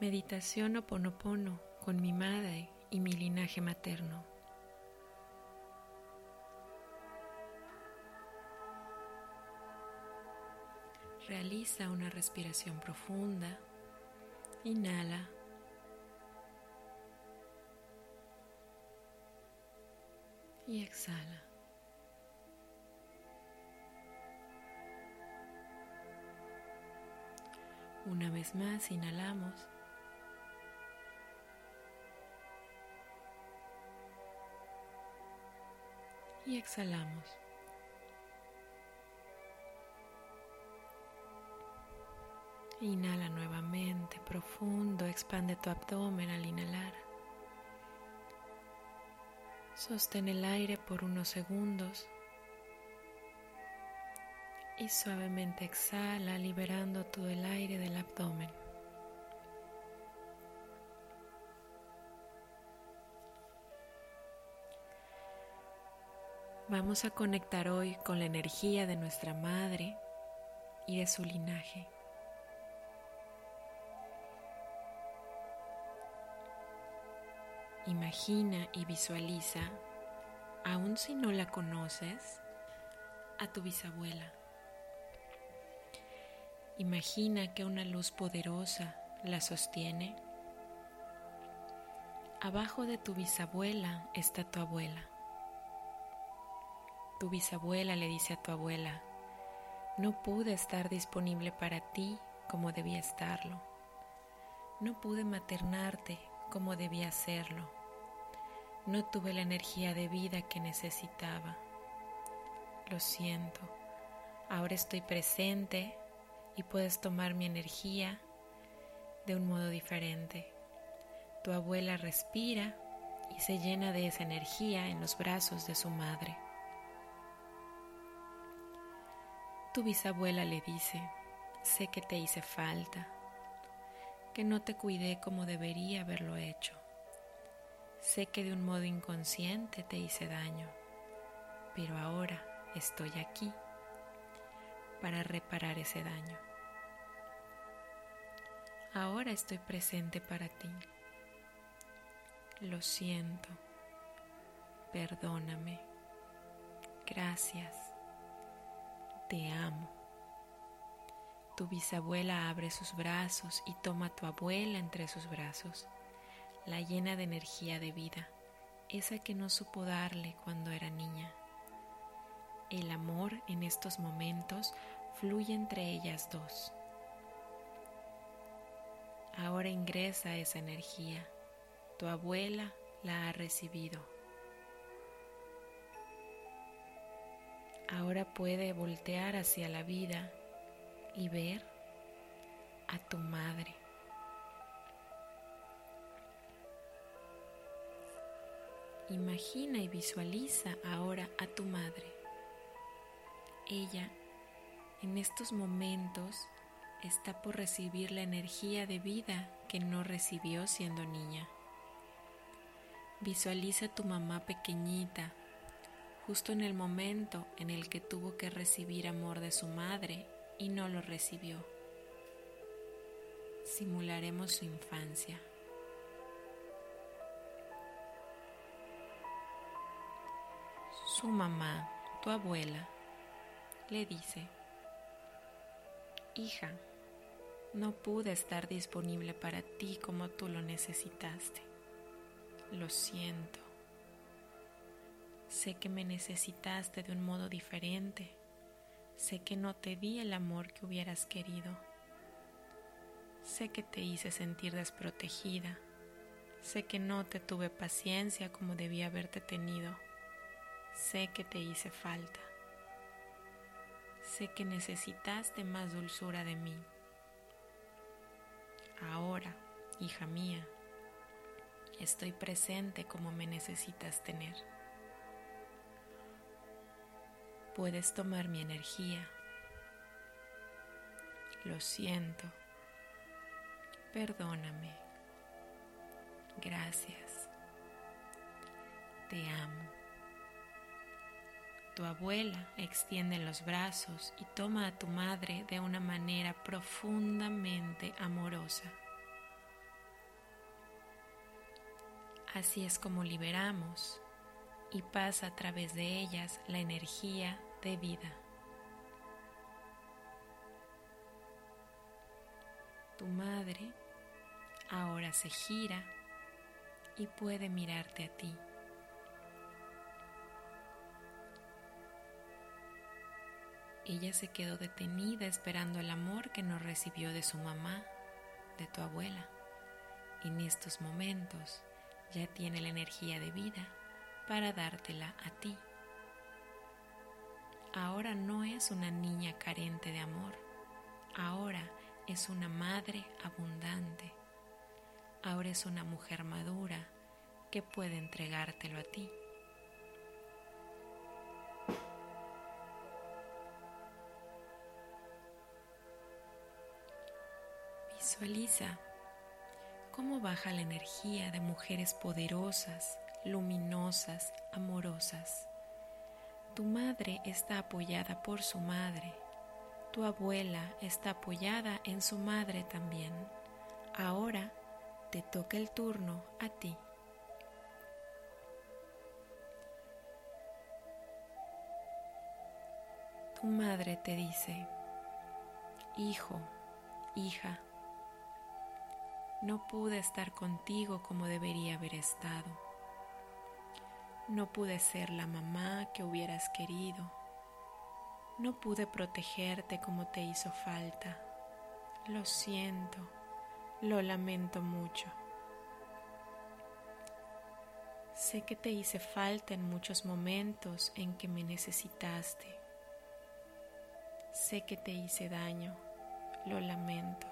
Meditación Oponopono con mi madre y mi linaje materno. Realiza una respiración profunda. Inhala. Y exhala. Una vez más, inhalamos. Y exhalamos. Inhala nuevamente, profundo, expande tu abdomen al inhalar. Sostén el aire por unos segundos y suavemente exhala liberando todo el aire del abdomen. Vamos a conectar hoy con la energía de nuestra madre y de su linaje. Imagina y visualiza, aun si no la conoces, a tu bisabuela. Imagina que una luz poderosa la sostiene. Abajo de tu bisabuela está tu abuela. Tu bisabuela le dice a tu abuela, no pude estar disponible para ti como debía estarlo. No pude maternarte como debía hacerlo. No tuve la energía de vida que necesitaba. Lo siento. Ahora estoy presente y puedes tomar mi energía de un modo diferente. Tu abuela respira y se llena de esa energía en los brazos de su madre. Tu bisabuela le dice, sé que te hice falta, que no te cuidé como debería haberlo hecho. Sé que de un modo inconsciente te hice daño, pero ahora estoy aquí para reparar ese daño. Ahora estoy presente para ti. Lo siento. Perdóname. Gracias te amo. Tu bisabuela abre sus brazos y toma a tu abuela entre sus brazos, la llena de energía de vida, esa que no supo darle cuando era niña. El amor en estos momentos fluye entre ellas dos. Ahora ingresa esa energía. Tu abuela la ha recibido. Ahora puede voltear hacia la vida y ver a tu madre. Imagina y visualiza ahora a tu madre. Ella en estos momentos está por recibir la energía de vida que no recibió siendo niña. Visualiza a tu mamá pequeñita justo en el momento en el que tuvo que recibir amor de su madre y no lo recibió. Simularemos su infancia. Su mamá, tu abuela, le dice, hija, no pude estar disponible para ti como tú lo necesitaste. Lo siento. Sé que me necesitaste de un modo diferente. Sé que no te di el amor que hubieras querido. Sé que te hice sentir desprotegida. Sé que no te tuve paciencia como debía haberte tenido. Sé que te hice falta. Sé que necesitaste más dulzura de mí. Ahora, hija mía, estoy presente como me necesitas tener. Puedes tomar mi energía. Lo siento. Perdóname. Gracias. Te amo. Tu abuela extiende los brazos y toma a tu madre de una manera profundamente amorosa. Así es como liberamos y pasa a través de ellas la energía de vida. Tu madre ahora se gira y puede mirarte a ti. Ella se quedó detenida esperando el amor que no recibió de su mamá, de tu abuela. En estos momentos ya tiene la energía de vida para dártela a ti. Ahora no es una niña carente de amor, ahora es una madre abundante, ahora es una mujer madura que puede entregártelo a ti. Visualiza cómo baja la energía de mujeres poderosas, luminosas, amorosas. Tu madre está apoyada por su madre. Tu abuela está apoyada en su madre también. Ahora te toca el turno a ti. Tu madre te dice, hijo, hija, no pude estar contigo como debería haber estado. No pude ser la mamá que hubieras querido. No pude protegerte como te hizo falta. Lo siento, lo lamento mucho. Sé que te hice falta en muchos momentos en que me necesitaste. Sé que te hice daño, lo lamento.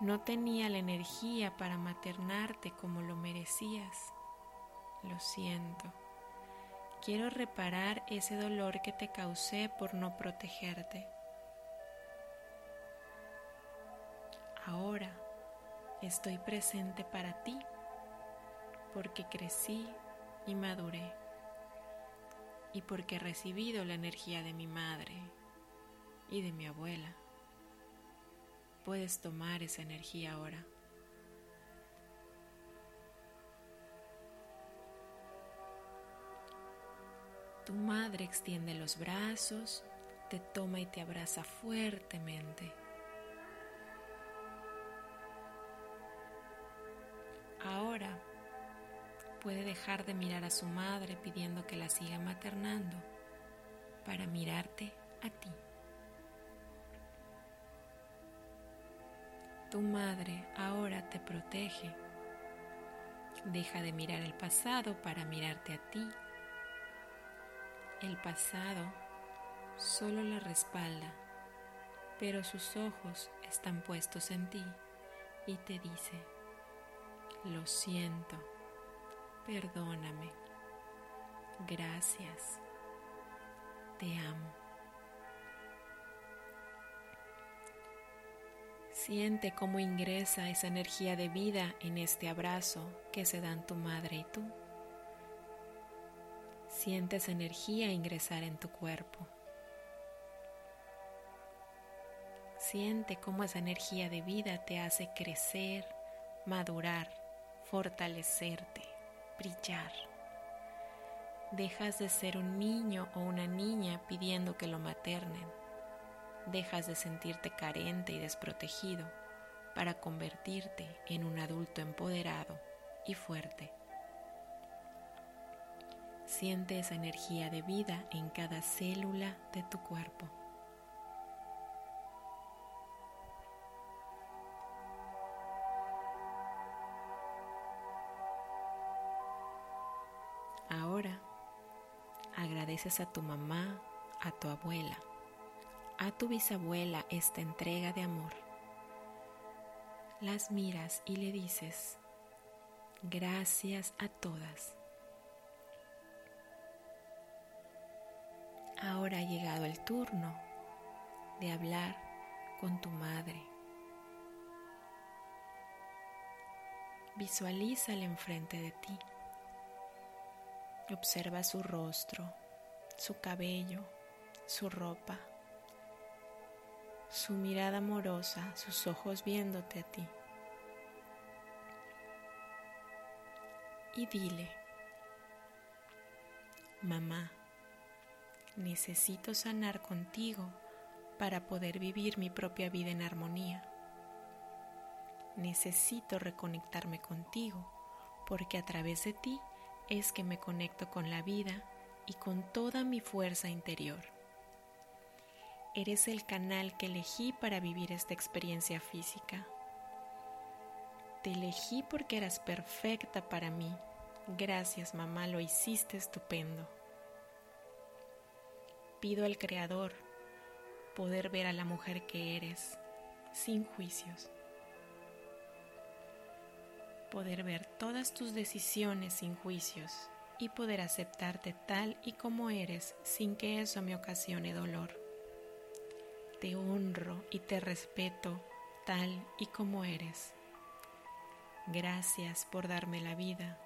No tenía la energía para maternarte como lo merecías. Lo siento. Quiero reparar ese dolor que te causé por no protegerte. Ahora estoy presente para ti porque crecí y maduré y porque he recibido la energía de mi madre y de mi abuela puedes tomar esa energía ahora. Tu madre extiende los brazos, te toma y te abraza fuertemente. Ahora puede dejar de mirar a su madre pidiendo que la siga maternando para mirarte a ti. Tu madre ahora te protege. Deja de mirar el pasado para mirarte a ti. El pasado solo la respalda, pero sus ojos están puestos en ti y te dice, lo siento, perdóname, gracias, te amo. Siente cómo ingresa esa energía de vida en este abrazo que se dan tu madre y tú. Siente esa energía ingresar en tu cuerpo. Siente cómo esa energía de vida te hace crecer, madurar, fortalecerte, brillar. Dejas de ser un niño o una niña pidiendo que lo maternen dejas de sentirte carente y desprotegido para convertirte en un adulto empoderado y fuerte. Siente esa energía de vida en cada célula de tu cuerpo. Ahora agradeces a tu mamá, a tu abuela, a tu bisabuela esta entrega de amor. Las miras y le dices, gracias a todas. Ahora ha llegado el turno de hablar con tu madre. Visualízala enfrente de ti. Observa su rostro, su cabello, su ropa su mirada amorosa, sus ojos viéndote a ti. y dile, mamá, necesito sanar contigo para poder vivir mi propia vida en armonía. Necesito reconectarme contigo porque a través de ti es que me conecto con la vida y con toda mi fuerza interior. Eres el canal que elegí para vivir esta experiencia física. Te elegí porque eras perfecta para mí. Gracias mamá, lo hiciste estupendo. Pido al Creador poder ver a la mujer que eres sin juicios poder ver todas tus decisiones sin juicios y poder aceptarte tal y como eres sin que eso me ocasione dolor. Te honro y te respeto tal y como eres. Gracias por darme la vida.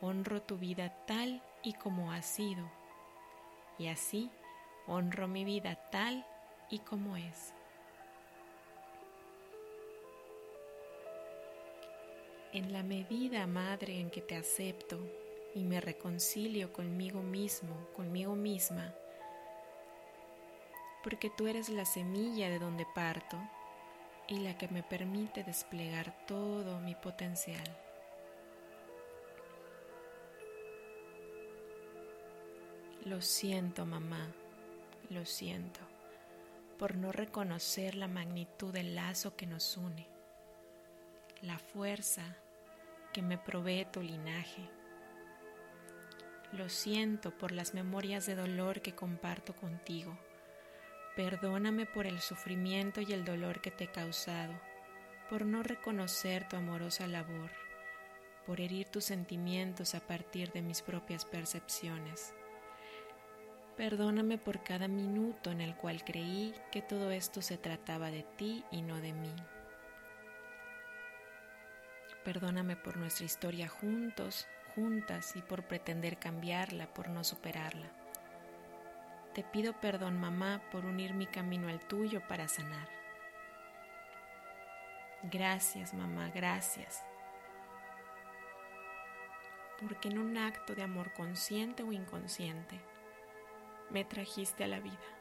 Honro tu vida tal y como ha sido. Y así honro mi vida tal y como es. En la medida, Madre, en que te acepto y me reconcilio conmigo mismo, conmigo misma, porque tú eres la semilla de donde parto y la que me permite desplegar todo mi potencial. Lo siento, mamá, lo siento, por no reconocer la magnitud del lazo que nos une la fuerza que me provee tu linaje. Lo siento por las memorias de dolor que comparto contigo. Perdóname por el sufrimiento y el dolor que te he causado, por no reconocer tu amorosa labor, por herir tus sentimientos a partir de mis propias percepciones. Perdóname por cada minuto en el cual creí que todo esto se trataba de ti y no de mí. Perdóname por nuestra historia juntos, juntas y por pretender cambiarla, por no superarla. Te pido perdón, mamá, por unir mi camino al tuyo para sanar. Gracias, mamá, gracias. Porque en un acto de amor consciente o inconsciente, me trajiste a la vida.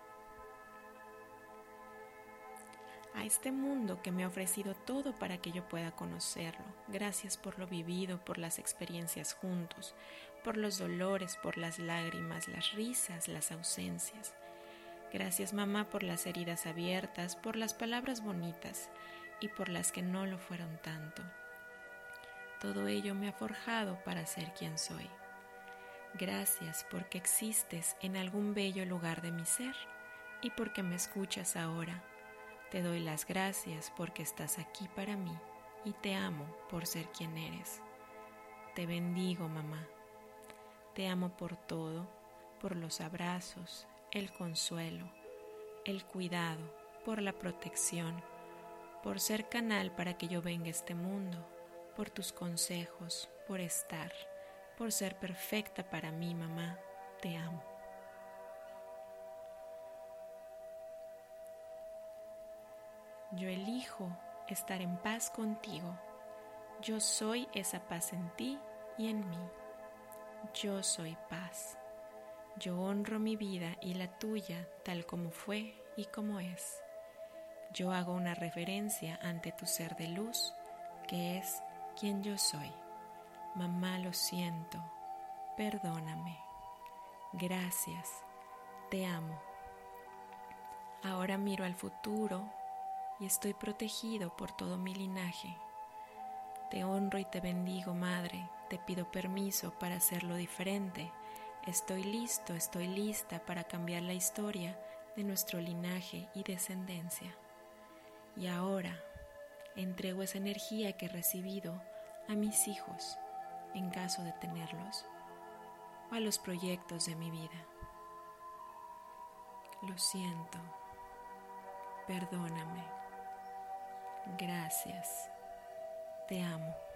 a este mundo que me ha ofrecido todo para que yo pueda conocerlo. Gracias por lo vivido, por las experiencias juntos, por los dolores, por las lágrimas, las risas, las ausencias. Gracias mamá por las heridas abiertas, por las palabras bonitas y por las que no lo fueron tanto. Todo ello me ha forjado para ser quien soy. Gracias porque existes en algún bello lugar de mi ser y porque me escuchas ahora te doy las gracias porque estás aquí para mí y te amo por ser quien eres. Te bendigo, mamá. Te amo por todo, por los abrazos, el consuelo, el cuidado, por la protección, por ser canal para que yo venga a este mundo, por tus consejos, por estar, por ser perfecta para mí, mamá. Te amo. Yo elijo estar en paz contigo. Yo soy esa paz en ti y en mí. Yo soy paz. Yo honro mi vida y la tuya tal como fue y como es. Yo hago una referencia ante tu ser de luz, que es quien yo soy. Mamá, lo siento. Perdóname. Gracias. Te amo. Ahora miro al futuro y estoy protegido por todo mi linaje. Te honro y te bendigo, Madre, te pido permiso para hacerlo diferente. Estoy listo, estoy lista para cambiar la historia de nuestro linaje y descendencia. Y ahora entrego esa energía que he recibido a mis hijos, en caso de tenerlos, o a los proyectos de mi vida. Lo siento, perdóname. Gracias. Te amo.